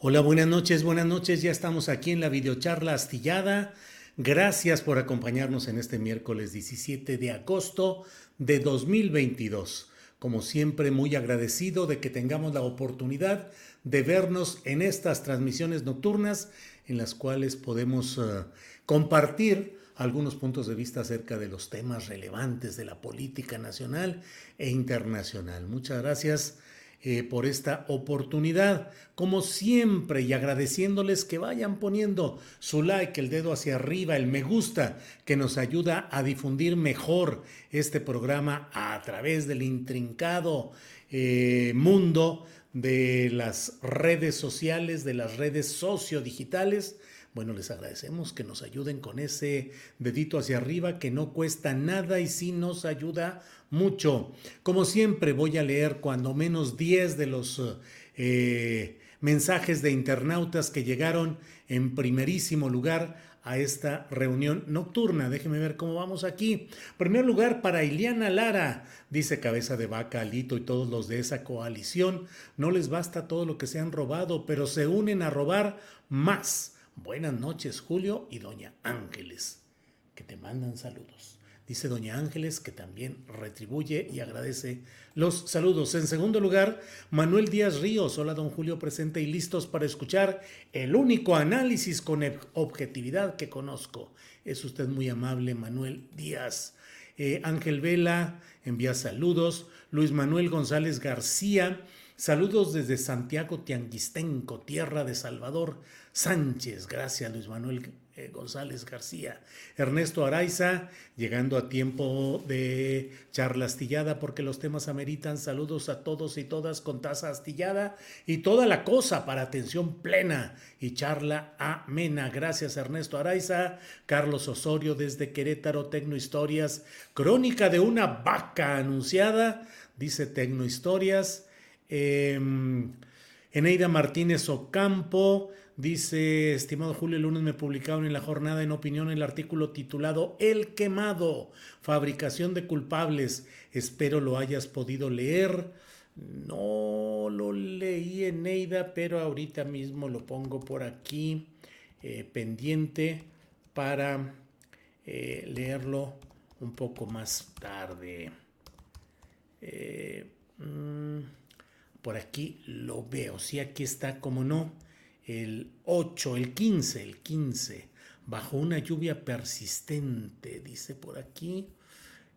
Hola, buenas noches, buenas noches. Ya estamos aquí en la videocharla astillada. Gracias por acompañarnos en este miércoles 17 de agosto de 2022. Como siempre, muy agradecido de que tengamos la oportunidad de vernos en estas transmisiones nocturnas en las cuales podemos uh, compartir algunos puntos de vista acerca de los temas relevantes de la política nacional e internacional. Muchas gracias eh, por esta oportunidad. Como siempre, y agradeciéndoles que vayan poniendo su like, el dedo hacia arriba, el me gusta, que nos ayuda a difundir mejor este programa a través del intrincado eh, mundo de las redes sociales, de las redes sociodigitales bueno, les agradecemos que nos ayuden con ese dedito hacia arriba que no cuesta nada y sí nos ayuda mucho. Como siempre voy a leer cuando menos 10 de los eh, mensajes de internautas que llegaron en primerísimo lugar a esta reunión nocturna. Déjenme ver cómo vamos aquí. Primer lugar para Iliana Lara, dice Cabeza de Vaca, Alito y todos los de esa coalición. No les basta todo lo que se han robado, pero se unen a robar más. Buenas noches, Julio y Doña Ángeles, que te mandan saludos. Dice Doña Ángeles que también retribuye y agradece los saludos. En segundo lugar, Manuel Díaz Ríos. Hola, don Julio, presente y listos para escuchar el único análisis con objetividad que conozco. Es usted muy amable, Manuel Díaz. Eh, Ángel Vela envía saludos. Luis Manuel González García. Saludos desde Santiago Tianguistenco, tierra de Salvador. Sánchez, gracias Luis Manuel eh, González García, Ernesto Araiza, llegando a tiempo de charla astillada porque los temas ameritan. Saludos a todos y todas con taza astillada y toda la cosa para atención plena y charla amena. Gracias Ernesto Araiza, Carlos Osorio desde Querétaro, Tecnohistorias, crónica de una vaca anunciada, dice Tecnohistorias. Eh, Eneida Martínez Ocampo, Dice, estimado Julio, el lunes me publicaron en la jornada en opinión el artículo titulado El quemado, fabricación de culpables. Espero lo hayas podido leer. No lo leí en Neida, pero ahorita mismo lo pongo por aquí eh, pendiente para eh, leerlo un poco más tarde. Eh, mm, por aquí lo veo. Sí, aquí está, como no el 8, el 15, el 15, bajo una lluvia persistente, dice por aquí.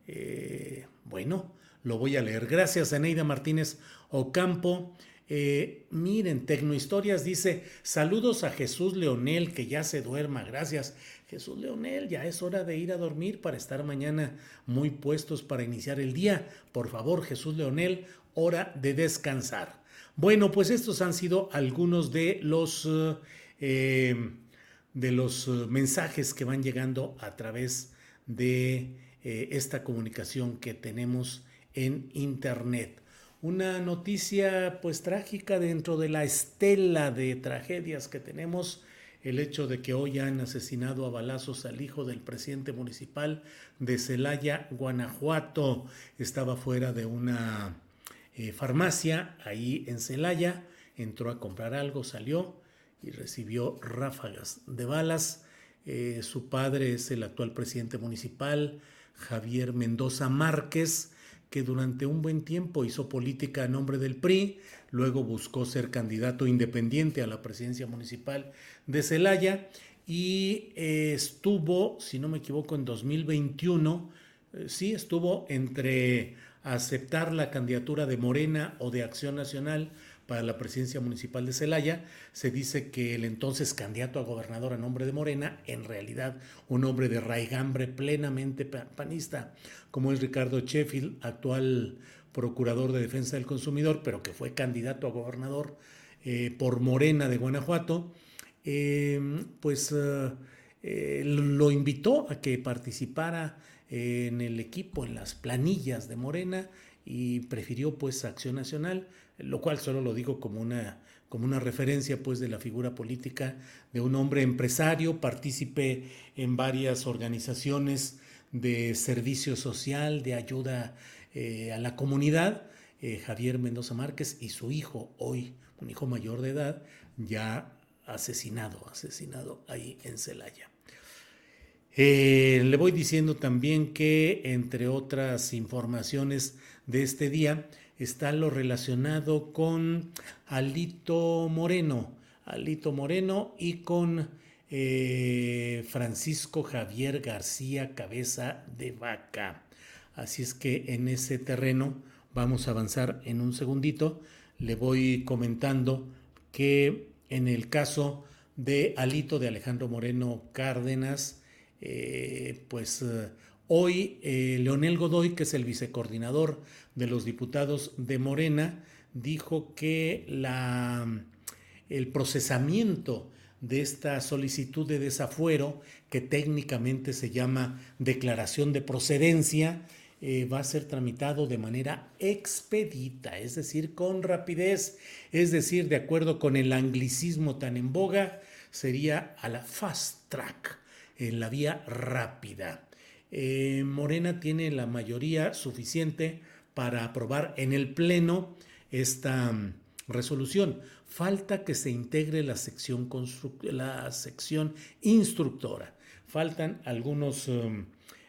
Eh, bueno, lo voy a leer. Gracias, Eneida Martínez Ocampo. Eh, miren, Tecnohistorias dice, saludos a Jesús Leonel, que ya se duerma, gracias. Jesús Leonel, ya es hora de ir a dormir para estar mañana muy puestos para iniciar el día. Por favor, Jesús Leonel, hora de descansar. Bueno, pues estos han sido algunos de los, eh, de los eh, mensajes que van llegando a través de eh, esta comunicación que tenemos en Internet. Una noticia pues trágica dentro de la estela de tragedias que tenemos el hecho de que hoy han asesinado a balazos al hijo del presidente municipal de Celaya, Guanajuato. Estaba fuera de una eh, farmacia ahí en Celaya, entró a comprar algo, salió y recibió ráfagas de balas. Eh, su padre es el actual presidente municipal, Javier Mendoza Márquez, que durante un buen tiempo hizo política a nombre del PRI, luego buscó ser candidato independiente a la presidencia municipal de Celaya y eh, estuvo, si no me equivoco, en 2021, eh, sí, estuvo entre aceptar la candidatura de Morena o de Acción Nacional para la presidencia municipal de Celaya. Se dice que el entonces candidato a gobernador a nombre de Morena, en realidad un hombre de raigambre plenamente panista, como es Ricardo Sheffield, actual procurador de defensa del consumidor, pero que fue candidato a gobernador eh, por Morena de Guanajuato, em, pues eh, eh, lo invitó a que participara en el equipo, en las planillas de Morena y prefirió pues Acción Nacional lo cual solo lo digo como una, como una referencia pues de la figura política de un hombre empresario, partícipe en varias organizaciones de servicio social, de ayuda eh, a la comunidad, eh, Javier Mendoza Márquez y su hijo, hoy un hijo mayor de edad, ya asesinado, asesinado ahí en Celaya. Eh, le voy diciendo también que, entre otras informaciones de este día, está lo relacionado con Alito Moreno, Alito Moreno y con eh, Francisco Javier García Cabeza de Vaca. Así es que en ese terreno vamos a avanzar en un segundito. Le voy comentando que en el caso de Alito de Alejandro Moreno Cárdenas, eh, pues eh, hoy Leonel Godoy, que es el vicecoordinador de los diputados de Morena dijo que el procesamiento de esta solicitud de desafuero, que técnicamente se llama declaración de procedencia, eh, va a ser tramitado de manera expedita, es decir, con rapidez, es decir, de acuerdo con el anglicismo tan en boga, sería a la fast track, en la vía rápida. Eh, Morena tiene la mayoría suficiente para aprobar en el Pleno esta mm, resolución. Falta que se integre la sección, la sección instructora. Faltan algunos um,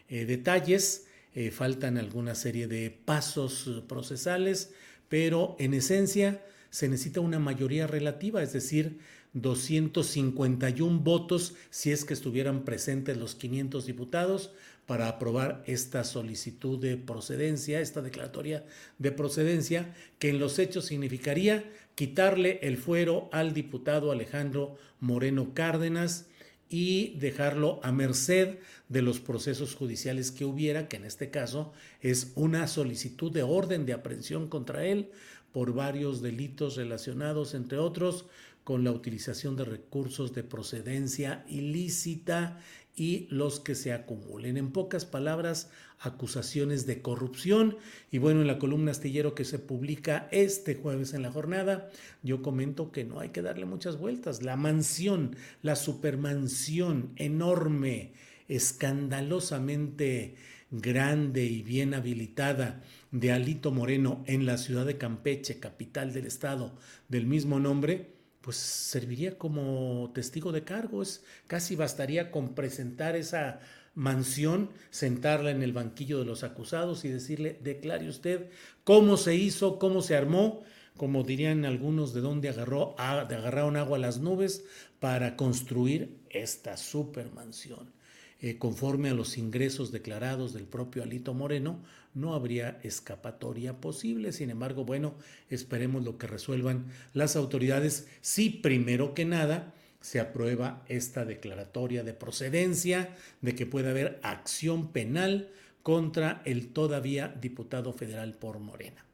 eh, detalles, eh, faltan alguna serie de pasos procesales, pero en esencia se necesita una mayoría relativa, es decir, 251 votos si es que estuvieran presentes los 500 diputados para aprobar esta solicitud de procedencia, esta declaratoria de procedencia, que en los hechos significaría quitarle el fuero al diputado Alejandro Moreno Cárdenas y dejarlo a merced de los procesos judiciales que hubiera, que en este caso es una solicitud de orden de aprehensión contra él por varios delitos relacionados, entre otros, con la utilización de recursos de procedencia ilícita y los que se acumulen. En pocas palabras, acusaciones de corrupción. Y bueno, en la columna astillero que se publica este jueves en la jornada, yo comento que no hay que darle muchas vueltas. La mansión, la supermansión enorme, escandalosamente grande y bien habilitada de Alito Moreno en la ciudad de Campeche, capital del estado del mismo nombre, pues serviría como testigo de cargos. Casi bastaría con presentar esa mansión, sentarla en el banquillo de los acusados y decirle, declare usted cómo se hizo, cómo se armó, como dirían algunos, de dónde agarró, de agarraron agua a las nubes para construir esta supermansión. Eh, conforme a los ingresos declarados del propio Alito Moreno, no habría escapatoria posible. Sin embargo, bueno, esperemos lo que resuelvan las autoridades si primero que nada se aprueba esta declaratoria de procedencia de que puede haber acción penal contra el todavía diputado federal por Morena.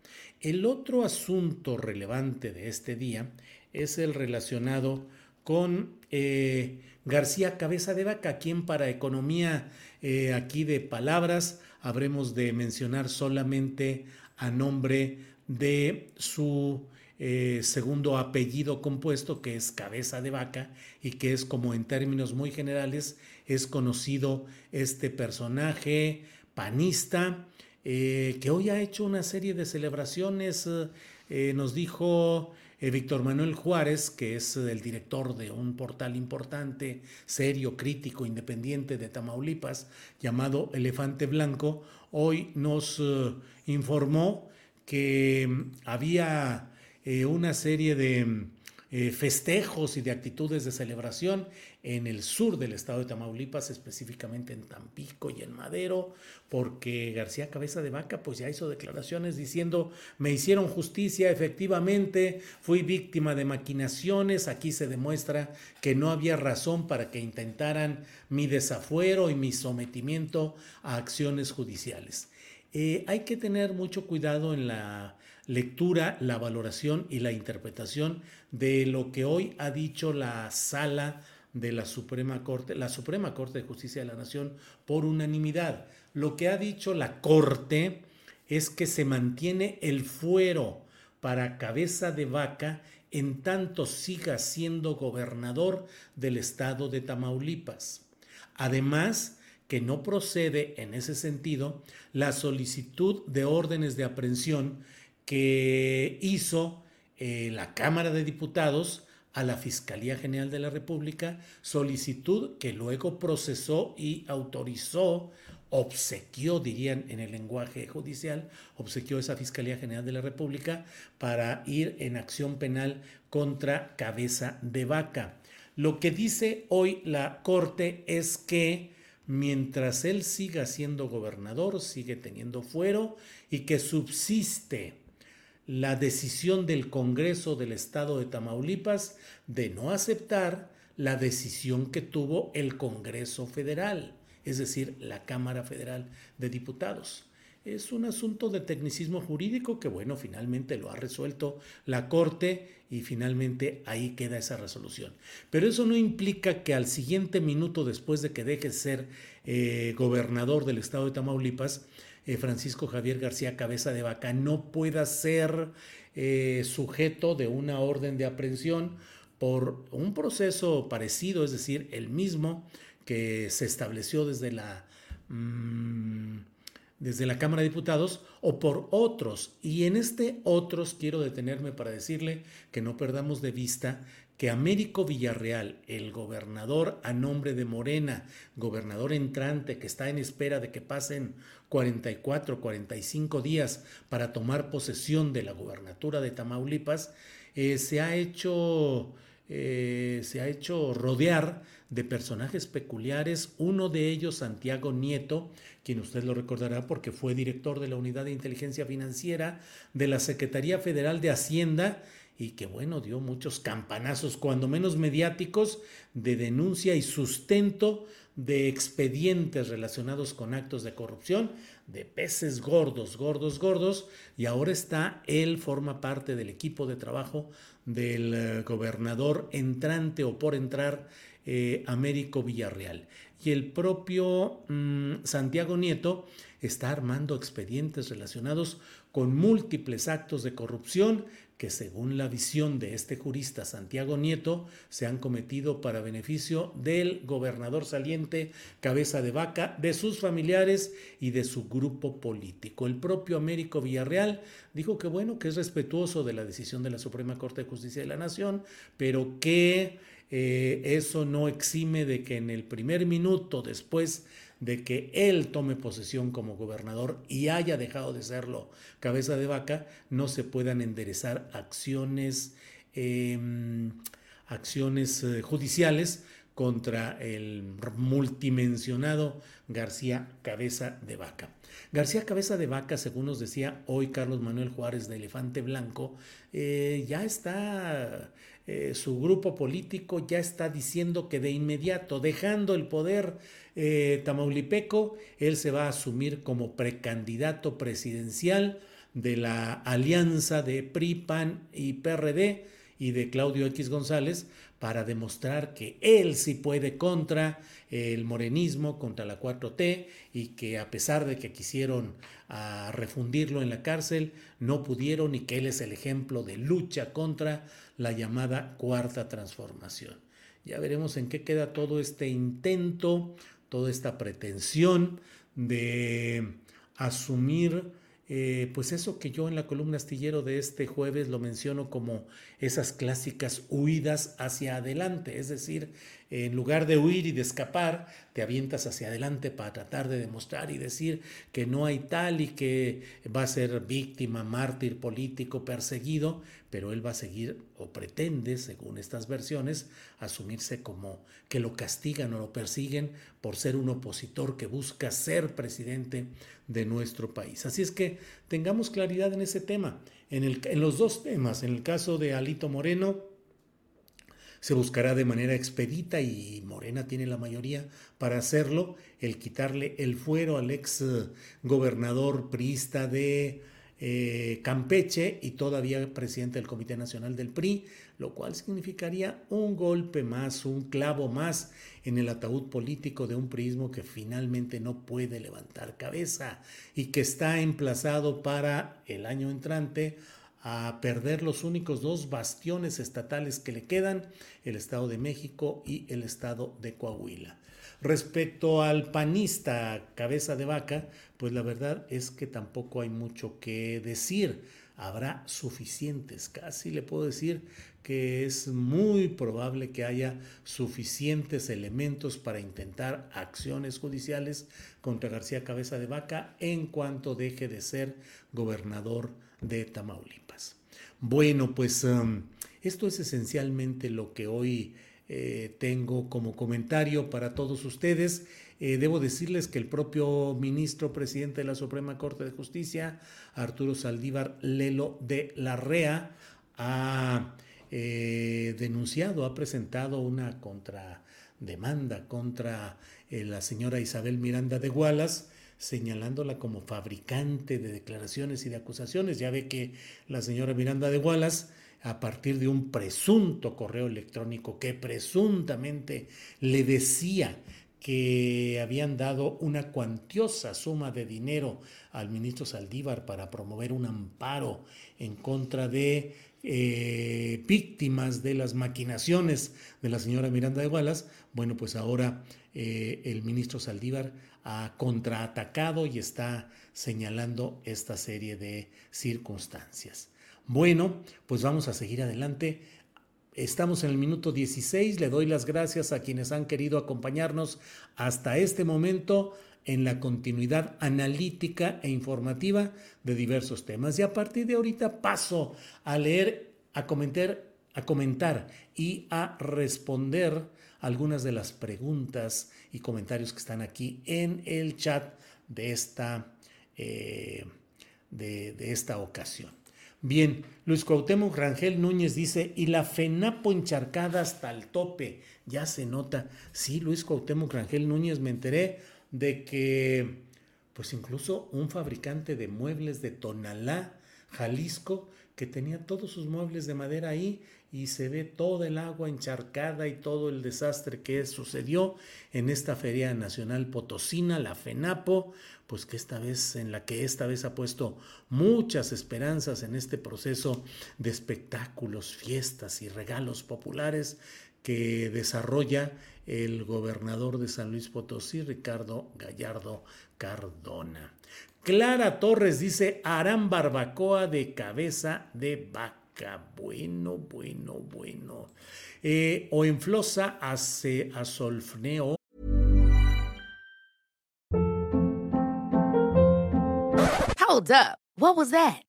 El otro asunto relevante de este día es el relacionado con eh, García Cabeza de Vaca, quien para economía eh, aquí de palabras habremos de mencionar solamente a nombre de su eh, segundo apellido compuesto, que es Cabeza de Vaca, y que es como en términos muy generales es conocido este personaje panista, eh, que hoy ha hecho una serie de celebraciones. Eh, nos dijo Víctor Manuel Juárez, que es el director de un portal importante, serio, crítico, independiente de Tamaulipas, llamado Elefante Blanco, hoy nos informó que mm, había una serie de eh, festejos y de actitudes de celebración en el sur del estado de Tamaulipas, específicamente en Tampico y en Madero, porque García Cabeza de Vaca pues ya hizo declaraciones diciendo me hicieron justicia, efectivamente fui víctima de maquinaciones, aquí se demuestra que no había razón para que intentaran mi desafuero y mi sometimiento a acciones judiciales. Eh, hay que tener mucho cuidado en la lectura, la valoración y la interpretación de lo que hoy ha dicho la sala de la Suprema Corte, la Suprema Corte de Justicia de la Nación por unanimidad. Lo que ha dicho la Corte es que se mantiene el fuero para cabeza de vaca en tanto siga siendo gobernador del estado de Tamaulipas. Además, que no procede en ese sentido la solicitud de órdenes de aprehensión que hizo eh, la Cámara de Diputados a la Fiscalía General de la República, solicitud que luego procesó y autorizó, obsequió, dirían en el lenguaje judicial, obsequió esa Fiscalía General de la República para ir en acción penal contra cabeza de vaca. Lo que dice hoy la Corte es que mientras él siga siendo gobernador, sigue teniendo fuero y que subsiste la decisión del Congreso del Estado de Tamaulipas de no aceptar la decisión que tuvo el Congreso Federal, es decir, la Cámara Federal de Diputados. Es un asunto de tecnicismo jurídico que, bueno, finalmente lo ha resuelto la Corte y finalmente ahí queda esa resolución. Pero eso no implica que al siguiente minuto después de que deje de ser eh, gobernador del estado de Tamaulipas, eh, Francisco Javier García Cabeza de Vaca no pueda ser eh, sujeto de una orden de aprehensión por un proceso parecido, es decir, el mismo que se estableció desde la... Mm, desde la Cámara de Diputados o por otros. Y en este otros quiero detenerme para decirle que no perdamos de vista que Américo Villarreal, el gobernador a nombre de Morena, gobernador entrante que está en espera de que pasen 44, 45 días para tomar posesión de la gubernatura de Tamaulipas, eh, se ha hecho eh, se ha hecho rodear de personajes peculiares, uno de ellos Santiago Nieto, quien usted lo recordará porque fue director de la Unidad de Inteligencia Financiera de la Secretaría Federal de Hacienda y que bueno, dio muchos campanazos, cuando menos mediáticos, de denuncia y sustento de expedientes relacionados con actos de corrupción, de peces gordos, gordos, gordos, y ahora está, él forma parte del equipo de trabajo del eh, gobernador entrante o por entrar, eh, Américo Villarreal. Y el propio mm, Santiago Nieto está armando expedientes relacionados con múltiples actos de corrupción que según la visión de este jurista Santiago Nieto se han cometido para beneficio del gobernador saliente Cabeza de Vaca, de sus familiares y de su grupo político. El propio Américo Villarreal dijo que bueno, que es respetuoso de la decisión de la Suprema Corte de Justicia de la Nación, pero que eh, eso no exime de que en el primer minuto después de que él tome posesión como gobernador y haya dejado de serlo cabeza de vaca, no se puedan enderezar acciones, em, acciones eh, judiciales contra el multimensionado García Cabeza de Vaca. García Cabeza de Vaca, según nos decía hoy Carlos Manuel Juárez de Elefante Blanco, eh, ya está, eh, su grupo político ya está diciendo que de inmediato, dejando el poder eh, tamaulipeco, él se va a asumir como precandidato presidencial de la alianza de PRI, PAN y PRD y de Claudio X González para demostrar que él sí puede contra el morenismo, contra la 4T y que a pesar de que quisieron a refundirlo en la cárcel, no pudieron y que él es el ejemplo de lucha contra la llamada cuarta transformación. Ya veremos en qué queda todo este intento, toda esta pretensión de asumir eh, pues eso que yo en la columna astillero de este jueves lo menciono como esas clásicas huidas hacia adelante, es decir, en lugar de huir y de escapar, te avientas hacia adelante para tratar de demostrar y decir que no hay tal y que va a ser víctima, mártir político, perseguido, pero él va a seguir o pretende, según estas versiones, asumirse como que lo castigan o lo persiguen por ser un opositor que busca ser presidente de nuestro país. Así es que tengamos claridad en ese tema. En, los dos temas, en el caso de Alito Moreno, se buscará de manera expedita y Morena tiene la mayoría para hacerlo, el quitarle el fuero al ex eh, gobernador priista de eh, Campeche y todavía presidente del Comité Nacional del PRI, lo cual significaría un golpe más, un clavo más en el ataúd político de un prismo que finalmente no puede levantar cabeza y que está emplazado para el año entrante a perder los únicos dos bastiones estatales que le quedan, el Estado de México y el Estado de Coahuila. Respecto al panista cabeza de vaca, pues la verdad es que tampoco hay mucho que decir. Habrá suficientes, casi le puedo decir que es muy probable que haya suficientes elementos para intentar acciones judiciales contra García Cabeza de Vaca en cuanto deje de ser gobernador de Tamaulipas. Bueno, pues um, esto es esencialmente lo que hoy eh, tengo como comentario para todos ustedes. Eh, debo decirles que el propio ministro presidente de la Suprema Corte de Justicia, Arturo Saldívar Lelo de la REA, ha eh, denunciado, ha presentado una contrademanda contra la señora Isabel Miranda de Wallace señalándola como fabricante de declaraciones y de acusaciones. Ya ve que la señora Miranda de Wallace, a partir de un presunto correo electrónico que presuntamente le decía que habían dado una cuantiosa suma de dinero al ministro Saldívar para promover un amparo en contra de eh, víctimas de las maquinaciones de la señora Miranda de Wallace, bueno, pues ahora eh, el ministro Saldívar ha contraatacado y está señalando esta serie de circunstancias. Bueno, pues vamos a seguir adelante. Estamos en el minuto 16. Le doy las gracias a quienes han querido acompañarnos hasta este momento en la continuidad analítica e informativa de diversos temas. Y a partir de ahorita paso a leer, a comentar, a comentar y a responder algunas de las preguntas y comentarios que están aquí en el chat de esta, eh, de, esta ocasión. Bien, Luis Cuauhtémoc Rangel Núñez dice, y la FENAPO encharcada hasta el tope, ya se nota. Sí, Luis Cuauhtémoc Rangel Núñez, me enteré de que, pues incluso un fabricante de muebles de Tonalá, Jalisco, que tenía todos sus muebles de madera ahí y se ve toda el agua encharcada y todo el desastre que sucedió en esta Feria Nacional Potosina, la FENAPO, pues que esta vez, en la que esta vez ha puesto muchas esperanzas en este proceso de espectáculos, fiestas y regalos populares que desarrolla el gobernador de San Luis Potosí, Ricardo Gallardo Cardona. Clara Torres dice, harán barbacoa de cabeza de vaca. Bueno, bueno, bueno. Eh, o en flosa hace a. Hold up. What was that?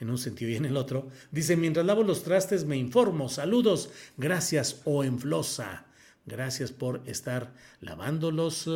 en un sentido y en el otro. Dice, mientras lavo los trastes me informo. Saludos. Gracias, Oenflosa. Gracias por estar lavando los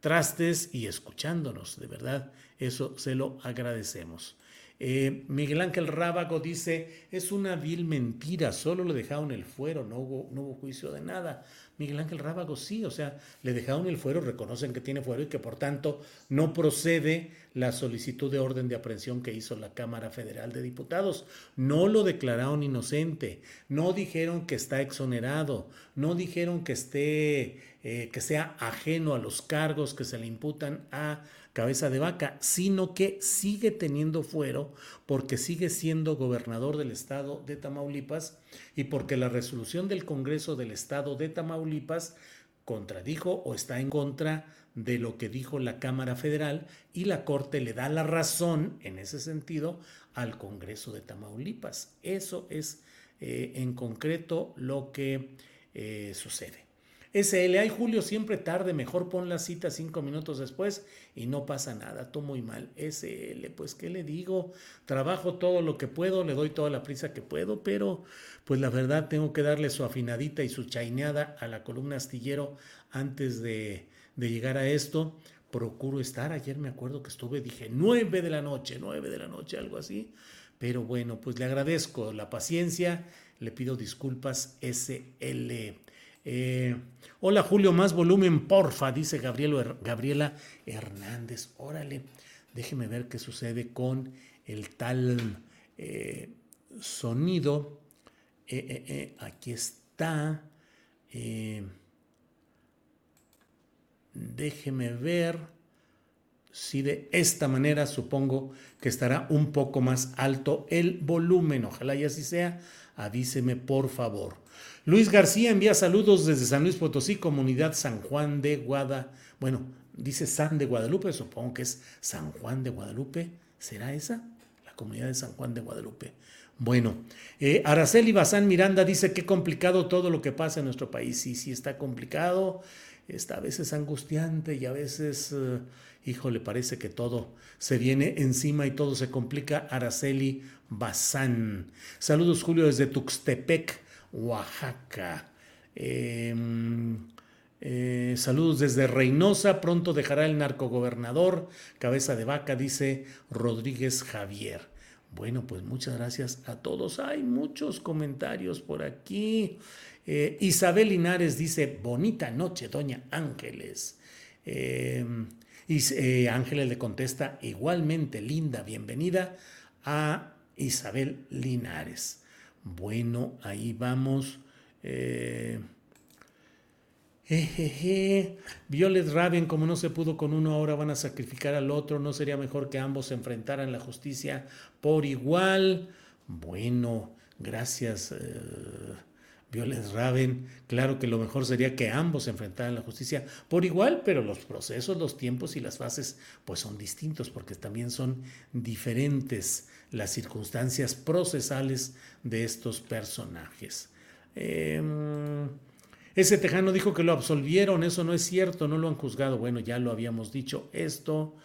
trastes y escuchándonos. De verdad, eso se lo agradecemos. Eh, Miguel Ángel Rábago dice, es una vil mentira, solo le dejaron el fuero, no hubo, no hubo juicio de nada. Miguel Ángel Rábago sí, o sea, le dejaron el fuero, reconocen que tiene fuero y que por tanto no procede la solicitud de orden de aprehensión que hizo la Cámara Federal de Diputados. No lo declararon inocente, no dijeron que está exonerado, no dijeron que esté, eh, que sea ajeno a los cargos que se le imputan a cabeza de vaca, sino que sigue teniendo fuero porque sigue siendo gobernador del estado de Tamaulipas y porque la resolución del Congreso del estado de Tamaulipas contradijo o está en contra de lo que dijo la Cámara Federal y la Corte le da la razón en ese sentido al Congreso de Tamaulipas. Eso es eh, en concreto lo que eh, sucede. SL, ay Julio, siempre tarde, mejor pon la cita cinco minutos después y no pasa nada, todo muy mal. SL, pues qué le digo, trabajo todo lo que puedo, le doy toda la prisa que puedo, pero pues la verdad tengo que darle su afinadita y su chaineada a la columna astillero antes de, de llegar a esto. Procuro estar, ayer me acuerdo que estuve, dije nueve de la noche, nueve de la noche, algo así. Pero bueno, pues le agradezco la paciencia, le pido disculpas, SL. Eh, hola Julio, más volumen, porfa, dice Gabriela Hernández. Órale, déjeme ver qué sucede con el tal eh, sonido. Eh, aquí está. déjeme ver si de esta manera supongo que estará un poco más alto el volumen. Ojalá y así sea. Avíseme por favor. Luis García envía saludos desde San Luis Potosí, comunidad San Juan de Guada. Bueno, dice San de Guadalupe, supongo que es San Juan de Guadalupe. ¿Será esa? La comunidad de San Juan de Guadalupe. Bueno, eh, Araceli Bazán Miranda dice qué complicado todo lo que pasa en nuestro país. Sí, sí, está complicado, está a veces angustiante y a veces, eh, hijo, le parece que todo se viene encima y todo se complica. Araceli Bazán. Saludos, Julio, desde Tuxtepec. Oaxaca. Em, eh, saludos desde Reynosa, pronto dejará el narcogobernador, cabeza de vaca, dice Rodríguez Javier. Bueno, pues muchas gracias a todos. Hay muchos comentarios por aquí. Eh, Isabel Linares dice, bonita noche, doña Ángeles. Em, y eh, Ángeles le contesta, igualmente linda, bienvenida a Isabel Linares. Bueno, ahí vamos. Eh, Violet Raven, como no se pudo con uno, ahora van a sacrificar al otro. ¿No sería mejor que ambos se enfrentaran la justicia por igual? Bueno, gracias. Eh, Violet Raven, claro que lo mejor sería que ambos se enfrentaran la justicia por igual, pero los procesos, los tiempos y las fases pues son distintos porque también son diferentes las circunstancias procesales de estos personajes. Em, ese tejano dijo que lo absolvieron, eso no es cierto, no lo han juzgado. Bueno, ya lo habíamos dicho esto.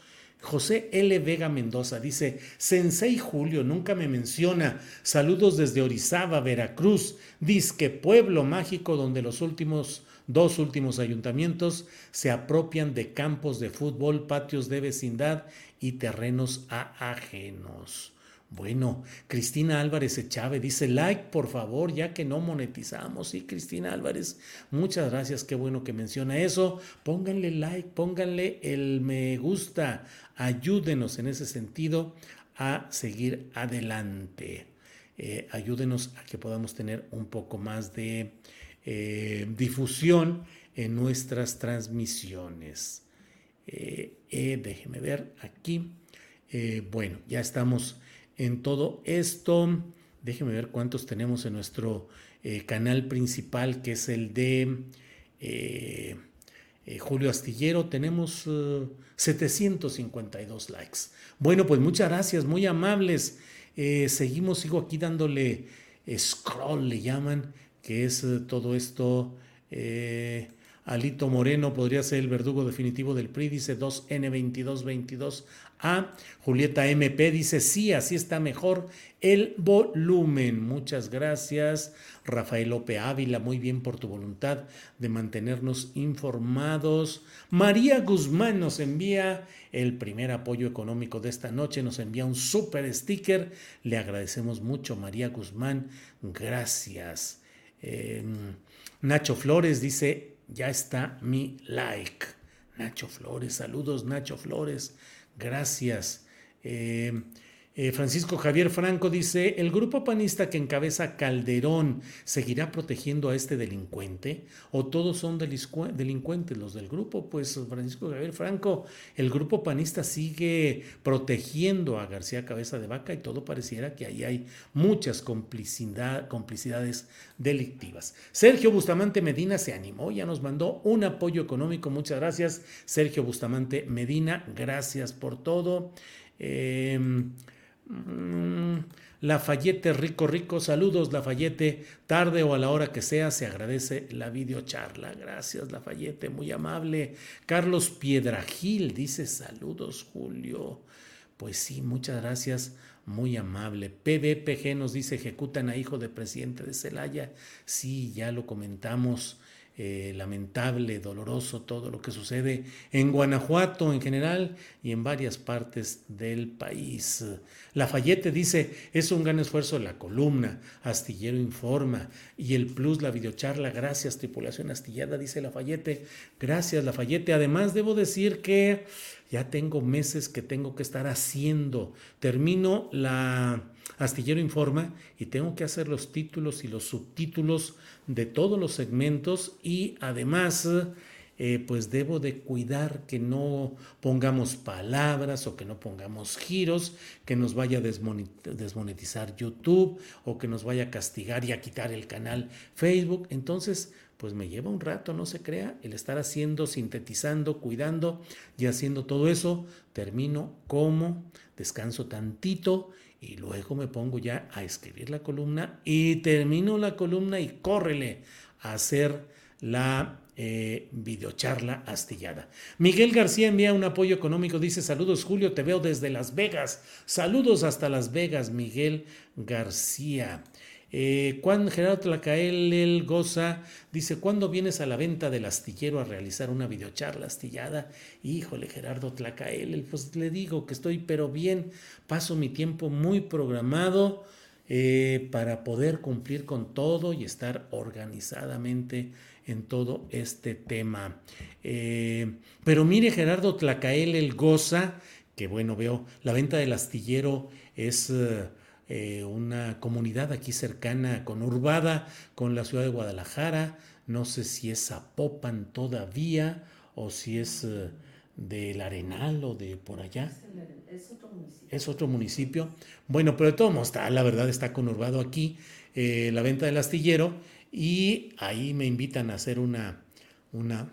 José L. Vega Mendoza dice, Sensei Julio nunca me menciona. Saludos desde Orizaba, Veracruz. Disque pueblo mágico donde los últimos dos últimos ayuntamientos se apropian de campos de fútbol, patios de vecindad y terrenos a ajenos. Bueno, Cristina Álvarez Echave dice like, por favor, ya que no monetizamos. Sí, Cristina Álvarez, muchas gracias, qué bueno que menciona eso. Pónganle like, pónganle el me gusta, ayúdenos en ese sentido a seguir adelante. Eh, ayúdenos a que podamos tener un poco más de eh, difusión en nuestras transmisiones. Eh, déjeme ver aquí. bueno, ya estamos en todo esto. Déjeme ver cuántos tenemos en nuestro eh, canal principal, que es el de eh, eh, Julio Astillero. Tenemos 752 likes. Bueno, pues muchas gracias, muy amables. seguimos, sigo aquí dándole scroll, le llaman, que es todo esto. Alito Moreno podría ser el verdugo definitivo del PRI, dice 2N2222A. Julieta MP dice sí, así está mejor el volumen. Muchas gracias. Rafael Lope Ávila, muy bien por tu voluntad de mantenernos informados. María Guzmán nos envía el primer apoyo económico de esta noche, nos envía un super sticker. Le agradecemos mucho, María Guzmán. Gracias. Em, Nacho Flores dice, ya está mi like. Nacho Flores, saludos Nacho Flores, gracias. Em, eh, Francisco Javier Franco dice, ¿el grupo panista que encabeza Calderón seguirá protegiendo a este delincuente? ¿O todos son delincuentes los del grupo? Pues Francisco Javier Franco, el grupo panista sigue protegiendo a García Cabeza de Vaca y todo pareciera que ahí hay muchas complicidades delictivas. Sergio Bustamante Medina se animó, ya nos mandó un apoyo económico. Muchas gracias, Sergio Bustamante Medina, gracias por todo. Mm, Lafayette Rico Rico, saludos Lafayette, tarde o a la hora que sea, se agradece la videocharla. Gracias Lafayette, muy amable. Carlos Piedragil dice saludos Julio. Pues sí, muchas gracias, muy amable. PDPG nos dice ejecutan a hijo de presidente de Celaya. Sí, ya lo comentamos. Eh, lamentable, doloroso todo lo que sucede en Guanajuato en general y en varias partes del país. Lafayette dice, es un gran esfuerzo la columna, Astillero informa y el plus, la videocharla, gracias tripulación astillada, dice Lafayette, gracias Lafayette. Además debo decir que ya tengo meses que tengo que estar haciendo, termino la Astillero Informa y tengo que hacer los títulos y los subtítulos de todos los segmentos y además eh, pues debo de cuidar que no pongamos palabras o que no pongamos giros, que nos vaya a desmonetizar YouTube o que nos vaya a castigar y a quitar el canal Facebook. Entonces, pues me lleva un rato, no se crea, el estar haciendo, sintetizando, cuidando y haciendo todo eso. Termino como, descanso tantito y luego me pongo ya a escribir la columna y termino la columna y córrele a hacer la eh, videocharla astillada. Miguel García envía un apoyo económico, dice saludos Julio, te veo desde Las Vegas. Saludos hasta Las Vegas, Miguel García. Eh, Juan Gerardo Tlacael el Goza dice, ¿cuándo vienes a la venta del astillero a realizar una videocharla astillada? Híjole, Gerardo Tlacael, pues le digo que estoy pero bien, paso mi tiempo muy programado eh, para poder cumplir con todo y estar organizadamente en todo este tema. Eh, pero mire, Gerardo Tlacael el Goza, que bueno, veo, la venta del astillero es... Eh, una comunidad aquí cercana, conurbada con la ciudad de Guadalajara. No sé si es Zapopan todavía o si es eh, del Arenal o de por allá. Es otro municipio. Es otro municipio. Bueno, pero de todos modos, está, la verdad está conurbado aquí eh, la venta del astillero y ahí me invitan a hacer una, una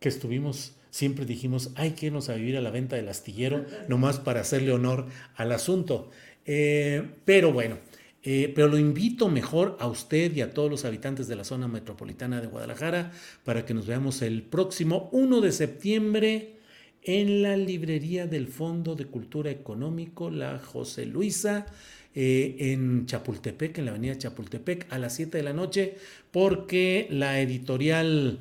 que estuvimos siempre dijimos, hay que irnos a vivir a la venta del astillero, nomás para hacerle honor al asunto. Eh, pero bueno, eh, pero lo invito mejor a usted y a todos los habitantes de la zona metropolitana de Guadalajara para que nos veamos el próximo 1 de septiembre en la librería del Fondo de Cultura Económico, la José Luisa, eh, en Chapultepec, en la avenida Chapultepec, a las 7 de la noche, porque la editorial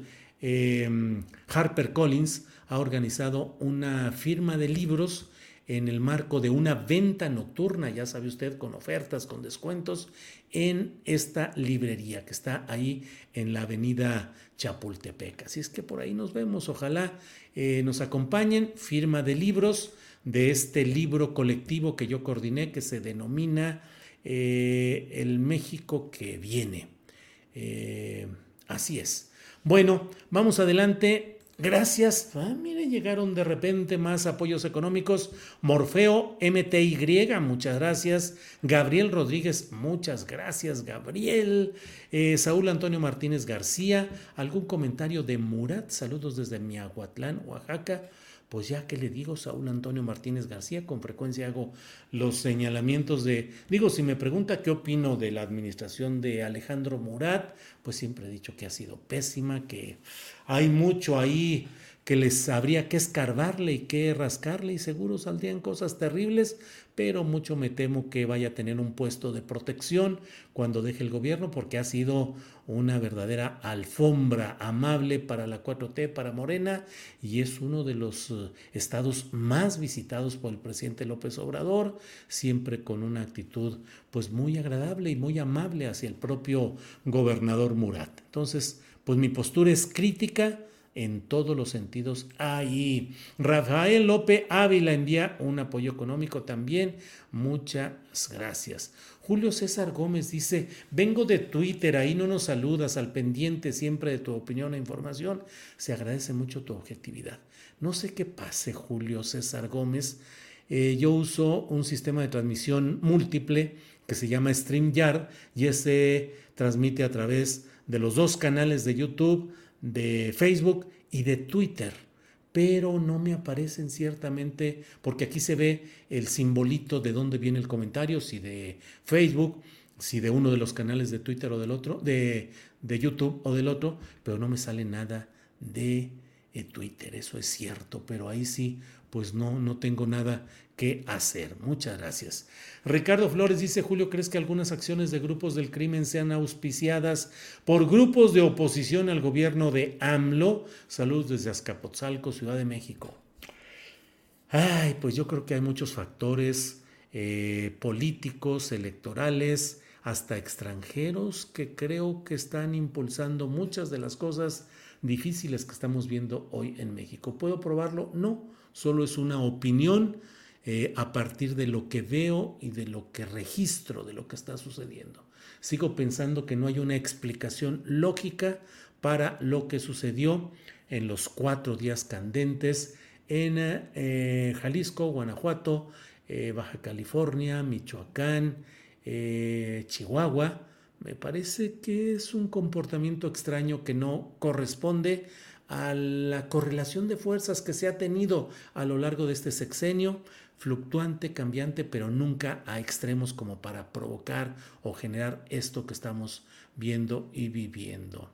Harper Collins ha organizado una firma de libros en el marco de una venta nocturna, ya sabe usted, con ofertas, con descuentos, en esta librería que está ahí en la avenida Chapultepec. Así es que por ahí nos vemos, ojalá eh, nos acompañen, firma de libros de este libro colectivo que yo coordiné, que se denomina eh, El México que viene. Eh, así es. Bueno, vamos adelante. Gracias. Ah, mire, llegaron de repente más apoyos económicos. Morfeo MTY, muchas gracias. Gabriel Rodríguez, muchas gracias, Gabriel. Eh, Saúl Antonio Martínez García, ¿algún comentario de Murat? Saludos desde Miahuatlán, Oaxaca. Pues ya que le digo, Saúl Antonio Martínez García, con frecuencia hago los señalamientos de, digo, si me pregunta qué opino de la administración de Alejandro Murat, pues siempre he dicho que ha sido pésima, que hay mucho ahí que les habría que escarbarle y que rascarle y seguro saldrían cosas terribles, pero mucho me temo que vaya a tener un puesto de protección cuando deje el gobierno porque ha sido una verdadera alfombra amable para la 4T, para Morena, y es uno de los eh, estados más visitados por el presidente López Obrador, siempre con una actitud pues muy agradable y muy amable hacia el propio gobernador Murat. Entonces, pues mi postura es crítica, en todos los sentidos ahí. Rafael López Ávila envía un apoyo económico también. Muchas gracias. Julio César Gómez dice, vengo de Twitter, ahí no nos saludas, al pendiente siempre de tu opinión e información. Se agradece mucho tu objetividad. No sé qué pase, Julio César Gómez. Eh, yo uso un sistema de transmisión múltiple que se llama StreamYard y ese transmite a través de los dos canales de YouTube de Facebook y de Twitter, pero no me aparecen ciertamente, porque aquí se ve el simbolito de dónde viene el comentario, si de Facebook, si de uno de los canales de Twitter o del otro, de, de YouTube o del otro, pero no me sale nada de Twitter, eso es cierto, pero ahí sí, pues no, no tengo nada que hacer. Muchas gracias. Ricardo Flores dice, Julio, ¿crees que algunas acciones de grupos del crimen sean auspiciadas por grupos de oposición al gobierno de AMLO? Saludos desde Azcapotzalco, Ciudad de México. Ay, pues yo creo que hay muchos factores eh, políticos, electorales, hasta extranjeros que creo que están impulsando muchas de las cosas difíciles que estamos viendo hoy en México. ¿Puedo probarlo? No, solo es una opinión eh, a partir de lo que veo y de lo que registro de lo que está sucediendo. Sigo pensando que no hay una explicación lógica para lo que sucedió en los cuatro días candentes en eh, Jalisco, Guanajuato, eh, Baja California, Michoacán, Chihuahua. Me parece que es un comportamiento extraño que no corresponde a la correlación de fuerzas que se ha tenido a lo largo de este sexenio, fluctuante, cambiante, pero nunca a extremos como para provocar o generar esto que estamos viendo y viviendo.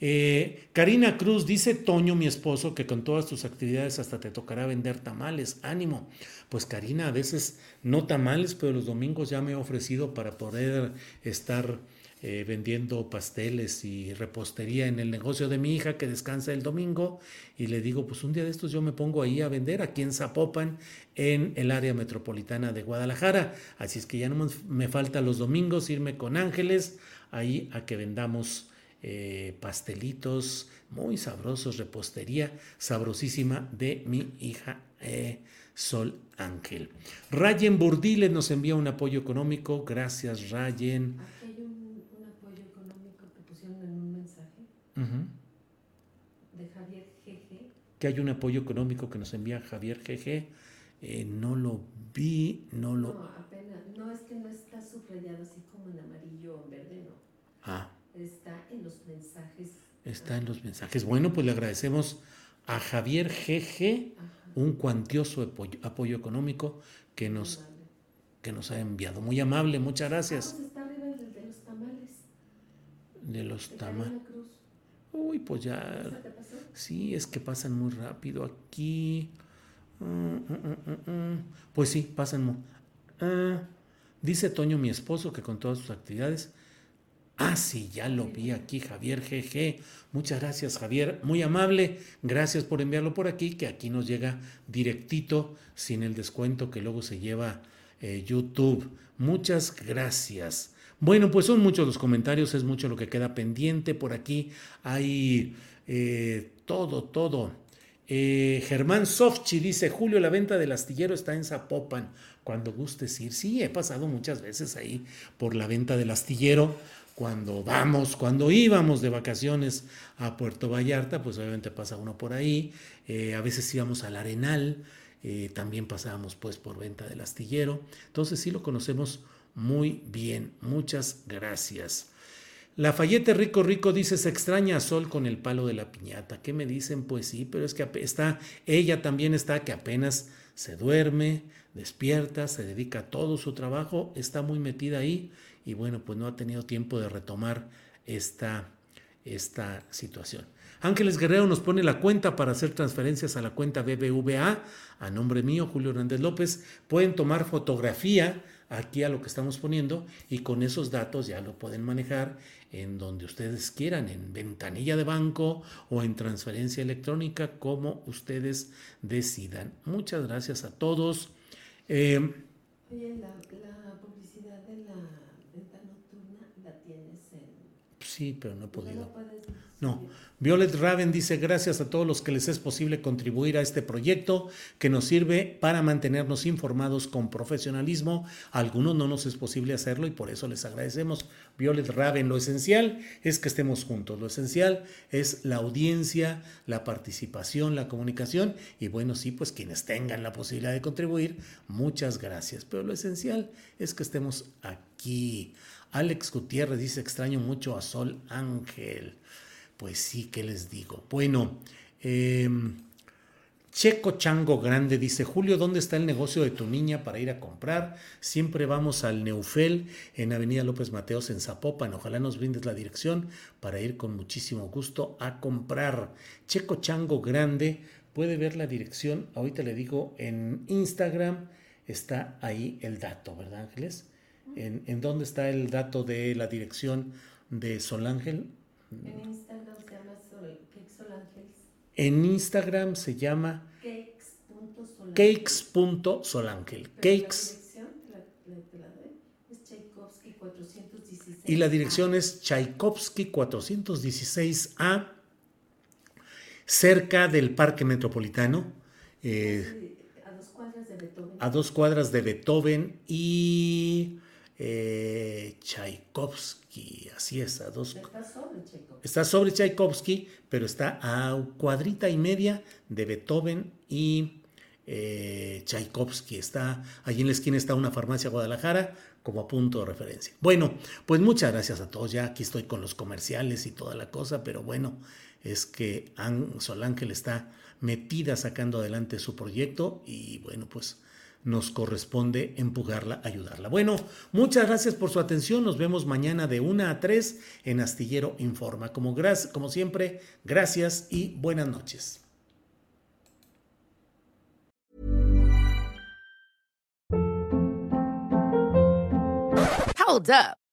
Eh, Karina Cruz dice, Toño, mi esposo, que con todas tus actividades hasta te tocará vender tamales. Ánimo. Pues Karina, a veces no tamales, pero los domingos ya me he ofrecido para poder estar eh, vendiendo pasteles y repostería en el negocio de mi hija que descansa el domingo y le digo, pues un día de estos yo me pongo ahí a vender aquí en Zapopan, en el área metropolitana de Guadalajara. Así es que ya no me falta los domingos irme con Ángeles ahí a que vendamos eh, pastelitos muy sabrosos, repostería sabrosísima de mi hija. Eh, Sol Ángel. Rayen Burdiles nos envía un apoyo económico. Gracias, Rayen. de Javier GG. Que hay un apoyo económico que nos envía Javier GG. Eh, no lo vi, no lo... No, apenas, no es que no está subrayado así como en amarillo o en verde, no. Ah. Está en los mensajes. Está en los mensajes. Bueno, pues le agradecemos a Javier GG un cuantioso apoyo, apoyo económico que nos, que nos ha enviado. Muy amable, muchas gracias. Ah, pues está arriba el de los tamales. De los tamales. Uy, pues ya. Sí, es que pasan muy rápido aquí. Mm, mm, mm, pues sí, pasan muy. Ah, dice Toño, mi esposo, que con todas sus actividades. Ah, sí, ya lo vi aquí, Javier GG. Muchas gracias, Javier. Muy amable. Gracias por enviarlo por aquí, que aquí nos llega directito, sin el descuento que luego se lleva eh, YouTube. Muchas gracias. Bueno, pues son muchos los comentarios, es mucho lo que queda pendiente. Por aquí hay eh, todo, todo. Eh, Germán Sofchi dice, Julio, la venta del astillero está en Zapopan. Cuando gustes ir. Sí, he pasado muchas veces ahí por la venta del astillero. Cuando vamos, cuando íbamos de vacaciones a Puerto Vallarta, pues obviamente pasa uno por ahí. Eh, a veces íbamos al Arenal, también pasábamos pues por venta del astillero. Entonces sí lo conocemos muy bien, muchas gracias. Lafayette Rico Rico dice, se extraña a Sol con el palo de la piñata. ¿Qué me dicen? Pues sí, pero es que está, ella también está que apenas se duerme, despierta, se dedica a todo su trabajo, está muy metida ahí y bueno, pues no ha tenido tiempo de retomar esta, esta situación. Ángeles Guerrero nos pone la cuenta para hacer transferencias a la cuenta BBVA a nombre mío, Julio Hernández López. Pueden tomar fotografía aquí a lo que estamos poniendo y con esos datos ya lo pueden manejar en donde ustedes quieran, en ventanilla de banco o en transferencia electrónica, como ustedes decidan. Muchas gracias a todos. Eh, la, de la venta nocturna la tienes en... Sí, pero no he podido. No. Violet Raven dice gracias a todos los que les es posible contribuir a este proyecto que nos sirve para mantenernos informados con profesionalismo. A algunos no nos es posible hacerlo y por eso les agradecemos. Violet Raven, lo esencial es que estemos juntos. Lo esencial es la audiencia, la participación, la comunicación y bueno, sí, pues quienes tengan la posibilidad de contribuir, muchas gracias. Pero lo esencial es que estemos aquí. Alex Gutiérrez dice extraño mucho a Sol Ángel. Pues sí, ¿qué les digo? Bueno, em, Checo Chango Grande dice, Julio, ¿dónde está el negocio de tu niña para ir a comprar? Siempre vamos al Neufel en Avenida López Mateos en Zapopan. Ojalá nos brindes la dirección para ir con muchísimo gusto a comprar. Checo Chango Grande, puede ver la dirección, ahorita le digo en Instagram, está ahí el dato, ¿verdad Ángeles? ¿En, en dónde está el dato de la dirección de Sol Ángel? En Instagram se llama Sol, En Instagram se llama cakes.solangel. Cakes. Y la dirección es Tchaikovsky 416A, cerca del Parque Metropolitano. Eh, a dos cuadras de Beethoven. A dos cuadras de Beethoven y eh, Tchaikovsky, así es, a dos. Está sobre Tchaikovsky. Está sobre Tchaikovsky, pero está a cuadrita y media de Beethoven y eh, Tchaikovsky. Está allí en la esquina está una farmacia Guadalajara como a punto de referencia. Bueno, pues muchas gracias a todos. Ya aquí estoy con los comerciales y toda la cosa, pero bueno, es que Sol Ángel está metida sacando adelante su proyecto y bueno, pues nos corresponde empujarla, ayudarla. Bueno, muchas gracias por su atención. Nos vemos mañana de 1 a 3 en Astillero Informa. Como, como siempre, gracias y buenas noches. Hold up.